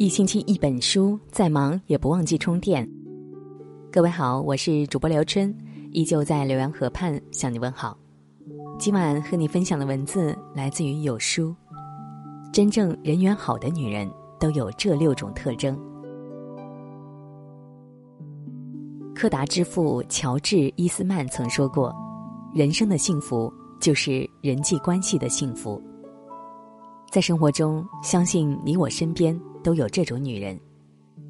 一星期一本书，再忙也不忘记充电。各位好，我是主播刘春，依旧在浏阳河畔向你问好。今晚和你分享的文字来自于有书。真正人缘好的女人都有这六种特征。柯达之父乔治·伊斯曼曾说过：“人生的幸福就是人际关系的幸福。”在生活中，相信你我身边都有这种女人，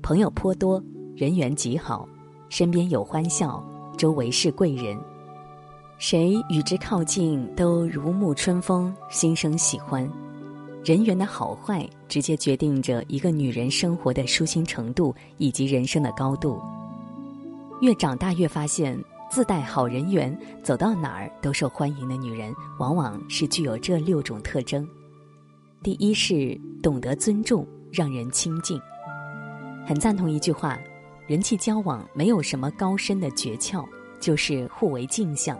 朋友颇多，人缘极好，身边有欢笑，周围是贵人，谁与之靠近都如沐春风，心生喜欢。人缘的好坏，直接决定着一个女人生活的舒心程度以及人生的高度。越长大越发现，自带好人缘，走到哪儿都受欢迎的女人，往往是具有这六种特征。第一是懂得尊重，让人亲近。很赞同一句话：人际交往没有什么高深的诀窍，就是互为镜像。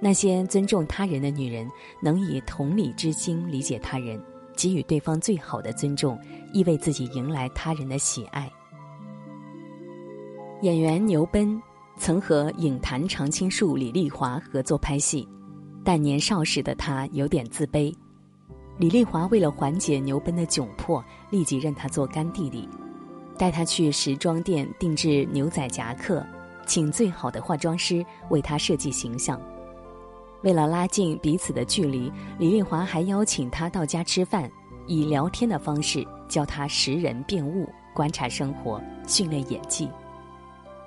那些尊重他人的女人，能以同理之心理解他人，给予对方最好的尊重，亦为自己迎来他人的喜爱。演员牛犇曾和影坛常青树李丽华合作拍戏，但年少时的他有点自卑。李丽华为了缓解牛犇的窘迫，立即认他做干弟弟，带他去时装店定制牛仔夹克，请最好的化妆师为他设计形象。为了拉近彼此的距离，李丽华还邀请他到家吃饭，以聊天的方式教他识人辨物、观察生活、训练演技。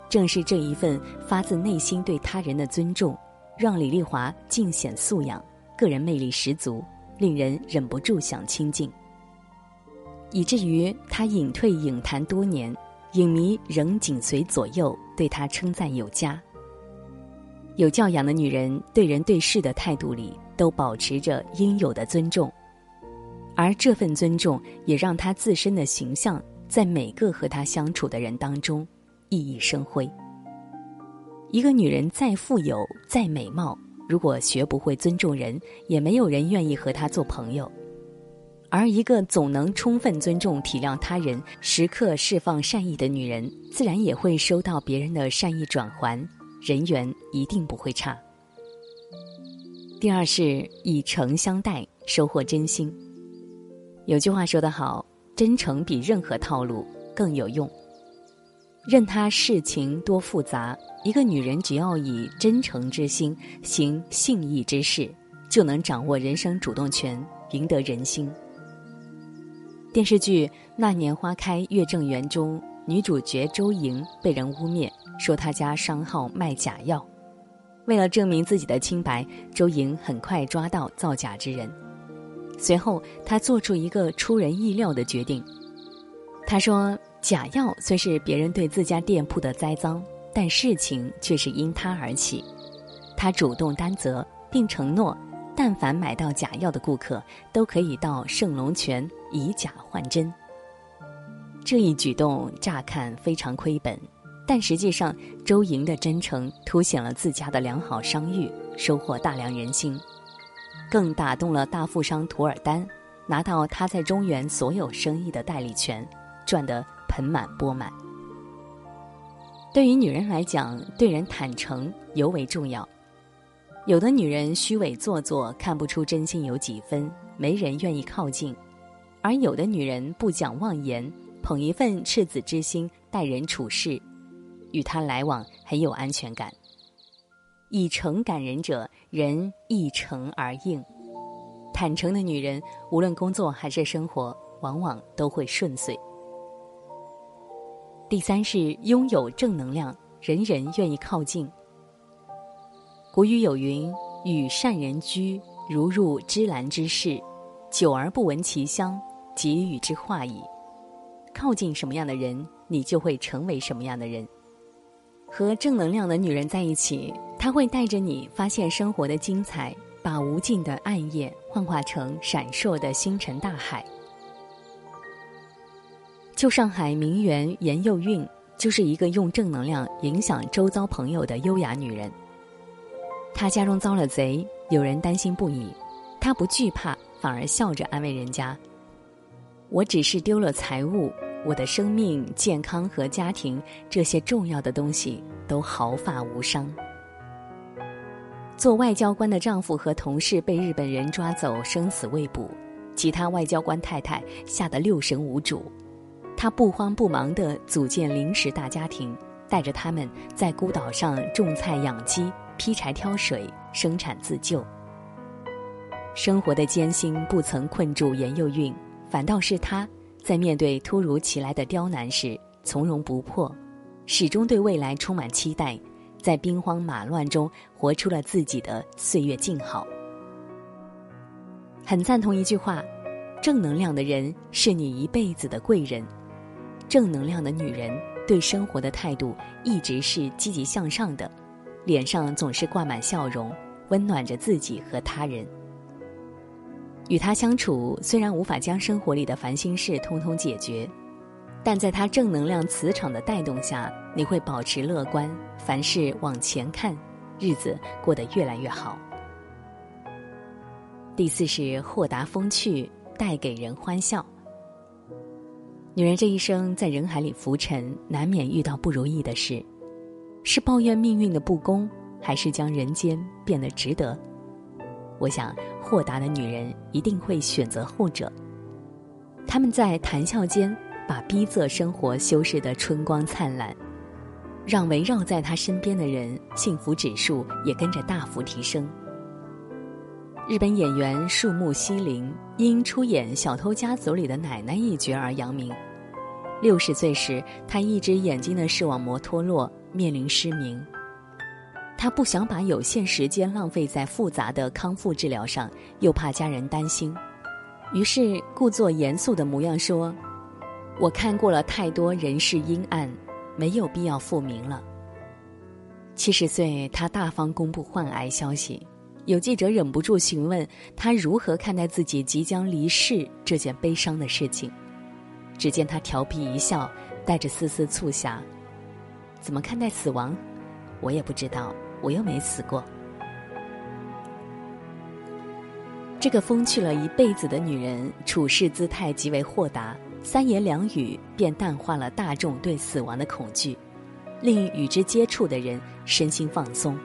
正是这一份发自内心对他人的尊重，让李丽华尽显素养，个人魅力十足。令人忍不住想亲近，以至于他隐退影坛多年，影迷仍紧随左右，对他称赞有加。有教养的女人对人对事的态度里，都保持着应有的尊重，而这份尊重也让她自身的形象在每个和她相处的人当中熠熠生辉。一个女人再富有、再美貌。如果学不会尊重人，也没有人愿意和他做朋友。而一个总能充分尊重、体谅他人、时刻释放善意的女人，自然也会收到别人的善意转还，人缘一定不会差。第二是以诚相待，收获真心。有句话说得好：“真诚比任何套路更有用。”任他事情多复杂，一个女人只要以真诚之心行信义之事，就能掌握人生主动权，赢得人心。电视剧《那年花开月正圆》中，女主角周莹被人污蔑说她家商号卖假药，为了证明自己的清白，周莹很快抓到造假之人。随后，她做出一个出人意料的决定，她说。假药虽是别人对自家店铺的栽赃，但事情却是因他而起。他主动担责，并承诺，但凡买到假药的顾客，都可以到圣龙泉以假换真。这一举动乍看非常亏本，但实际上周莹的真诚凸显了自家的良好商誉，收获大量人心，更打动了大富商图尔丹，拿到他在中原所有生意的代理权，赚得。盆满钵满。对于女人来讲，对人坦诚尤为重要。有的女人虚伪做作，看不出真心有几分，没人愿意靠近；而有的女人不讲妄言，捧一份赤子之心待人处事，与她来往很有安全感。以诚感人者，人亦诚而应。坦诚的女人，无论工作还是生活，往往都会顺遂。第三是拥有正能量，人人愿意靠近。古语有云：“与善人居，如入芝兰之室，久而不闻其香，即与之化矣。”靠近什么样的人，你就会成为什么样的人。和正能量的女人在一起，她会带着你发现生活的精彩，把无尽的暗夜幻化成闪烁的星辰大海。旧上海名媛严幼韵就是一个用正能量影响周遭朋友的优雅女人。她家中遭了贼，有人担心不已，她不惧怕，反而笑着安慰人家。我只是丢了财物，我的生命、健康和家庭这些重要的东西都毫发无伤。做外交官的丈夫和同事被日本人抓走，生死未卜，其他外交官太太吓得六神无主。他不慌不忙地组建临时大家庭，带着他们在孤岛上种菜养鸡、劈柴挑水、生产自救。生活的艰辛不曾困住严幼韵。反倒是他，在面对突如其来的刁难时从容不迫，始终对未来充满期待，在兵荒马乱中活出了自己的岁月静好。很赞同一句话：正能量的人是你一辈子的贵人。正能量的女人对生活的态度一直是积极向上的，脸上总是挂满笑容，温暖着自己和他人。与他相处，虽然无法将生活里的烦心事通通解决，但在他正能量磁场的带动下，你会保持乐观，凡事往前看，日子过得越来越好。第四是豁达风趣，带给人欢笑。女人这一生在人海里浮沉，难免遇到不如意的事，是抱怨命运的不公，还是将人间变得值得？我想。豁达的女人一定会选择后者。他们在谈笑间把逼仄生活修饰得春光灿烂，让围绕在她身边的人幸福指数也跟着大幅提升。日本演员树木希林因出演《小偷家族》里的奶奶一角而扬名。六十岁时，他一只眼睛的视网膜脱落，面临失明。他不想把有限时间浪费在复杂的康复治疗上，又怕家人担心，于是故作严肃的模样说：“我看过了太多人世阴暗，没有必要复明了。”七十岁，他大方公布患癌消息，有记者忍不住询问他如何看待自己即将离世这件悲伤的事情。只见他调皮一笑，带着丝丝促狭：“怎么看待死亡？我也不知道。”我又没死过。这个风趣了一辈子的女人，处事姿态极为豁达，三言两语便淡化了大众对死亡的恐惧，令与之接触的人身心放松。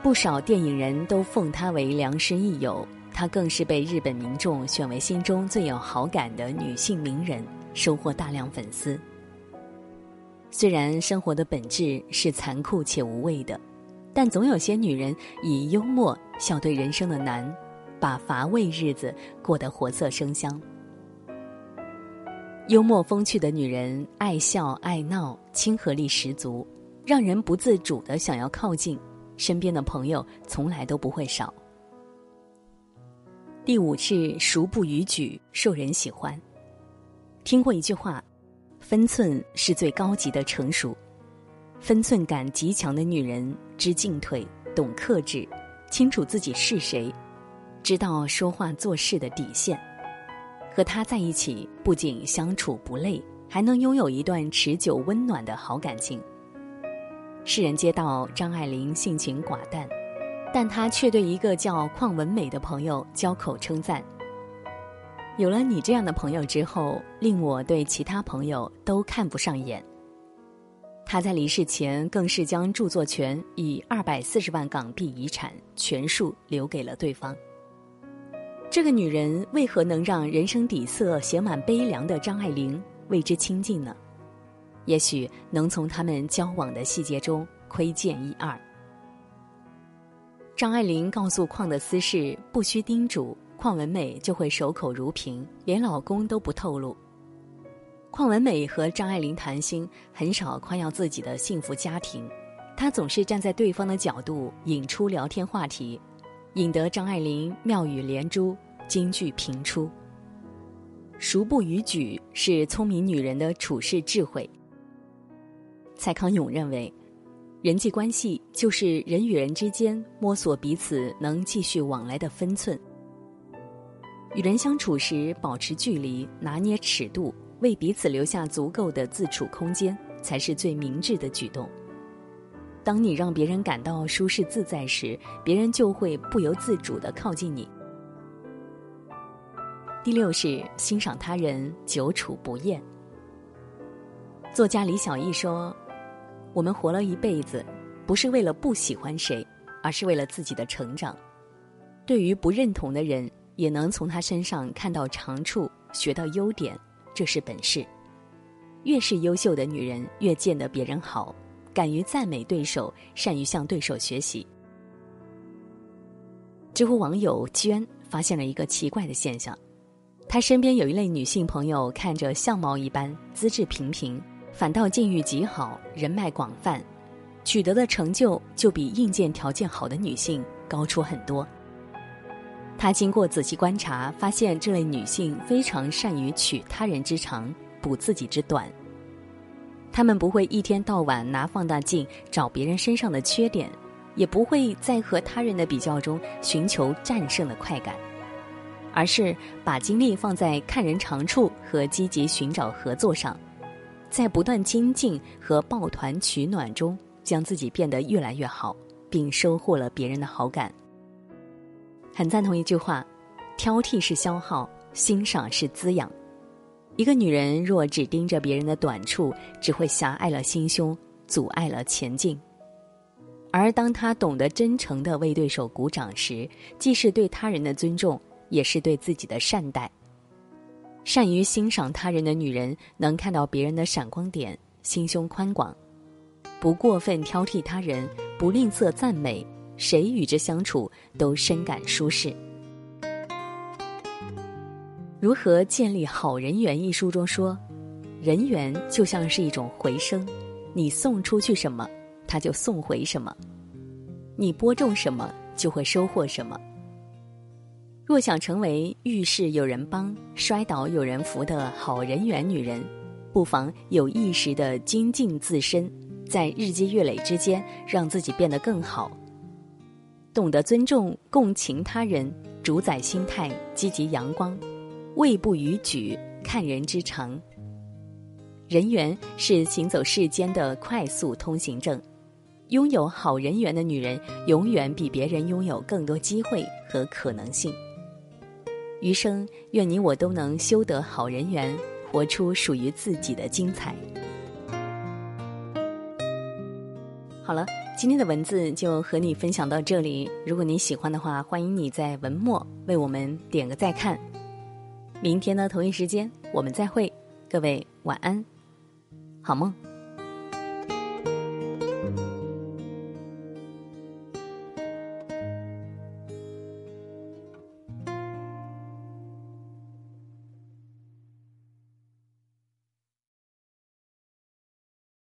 不少电影人都奉她为良师益友，她更是被日本民众选为心中最有好感的女性名人，收获大量粉丝。虽然生活的本质是残酷且无味的，但总有些女人以幽默笑对人生的难，把乏味日子过得活色生香。幽默风趣的女人爱笑爱闹，亲和力十足，让人不自主的想要靠近，身边的朋友从来都不会少。第五是熟不逾矩，受人喜欢。听过一句话。分寸是最高级的成熟，分寸感极强的女人知进退，懂克制，清楚自己是谁，知道说话做事的底线。和她在一起，不仅相处不累，还能拥有一段持久温暖的好感情。世人皆道张爱玲性情寡淡，但他却对一个叫邝文美的朋友交口称赞。有了你这样的朋友之后，令我对其他朋友都看不上眼。他在离世前更是将著作权以二百四十万港币遗产全数留给了对方。这个女人为何能让人生底色写满悲凉的张爱玲为之倾尽呢？也许能从他们交往的细节中窥见一二。张爱玲告诉邝的私事不需叮嘱。邝文美就会守口如瓶，连老公都不透露。邝文美和张爱玲谈心，很少夸耀自己的幸福家庭，她总是站在对方的角度引出聊天话题，引得张爱玲妙语连珠，金句频出。熟不逾矩是聪明女人的处世智慧。蔡康永认为，人际关系就是人与人之间摸索彼此能继续往来的分寸。与人相处时，保持距离，拿捏尺度，为彼此留下足够的自处空间，才是最明智的举动。当你让别人感到舒适自在时，别人就会不由自主的靠近你。第六是欣赏他人，久处不厌。作家李小艺说：“我们活了一辈子，不是为了不喜欢谁，而是为了自己的成长。对于不认同的人，也能从他身上看到长处，学到优点，这是本事。越是优秀的女人，越见得别人好，敢于赞美对手，善于向对手学习。”知乎网友娟发现了一个奇怪的现象。她身边有一类女性朋友，看着相貌一般，资质平平，反倒境遇极好，人脉广泛，取得的成就就比硬件条件好的女性高出很多。他经过仔细观察，发现这类女性非常善于取他人之长，补自己之短。她们不会一天到晚拿放大镜找别人身上的缺点，也不会在和他人的比较中寻求战胜的快感。而是把精力放在看人长处和积极寻找合作上，在不断精进和抱团取暖中，将自己变得越来越好，并收获了别人的好感。很赞同一句话：挑剔是消耗，欣赏是滋养。一个女人若只盯着别人的短处，只会狭隘了心胸，阻碍了前进。而当她懂得真诚的为对手鼓掌时，既是对他人的尊重。也是对自己的善待。善于欣赏他人的女人，能看到别人的闪光点，心胸宽广，不过分挑剔他人，不吝啬赞美，谁与之相处都深感舒适。如何建立好人缘？一书中说，人缘就像是一种回声，你送出去什么，他就送回什么；你播种什么，就会收获什么。若想成为遇事有人帮、摔倒有人扶的好人缘女人，不妨有意识的精进自身，在日积月累之间，让自己变得更好。懂得尊重、共情他人，主宰心态，积极阳光，位不逾矩，看人之长。人缘是行走世间的快速通行证，拥有好人缘的女人，永远比别人拥有更多机会和可能性。余生，愿你我都能修得好人缘，活出属于自己的精彩。好了，今天的文字就和你分享到这里。如果你喜欢的话，欢迎你在文末为我们点个再看。明天的同一时间，我们再会。各位晚安，好梦。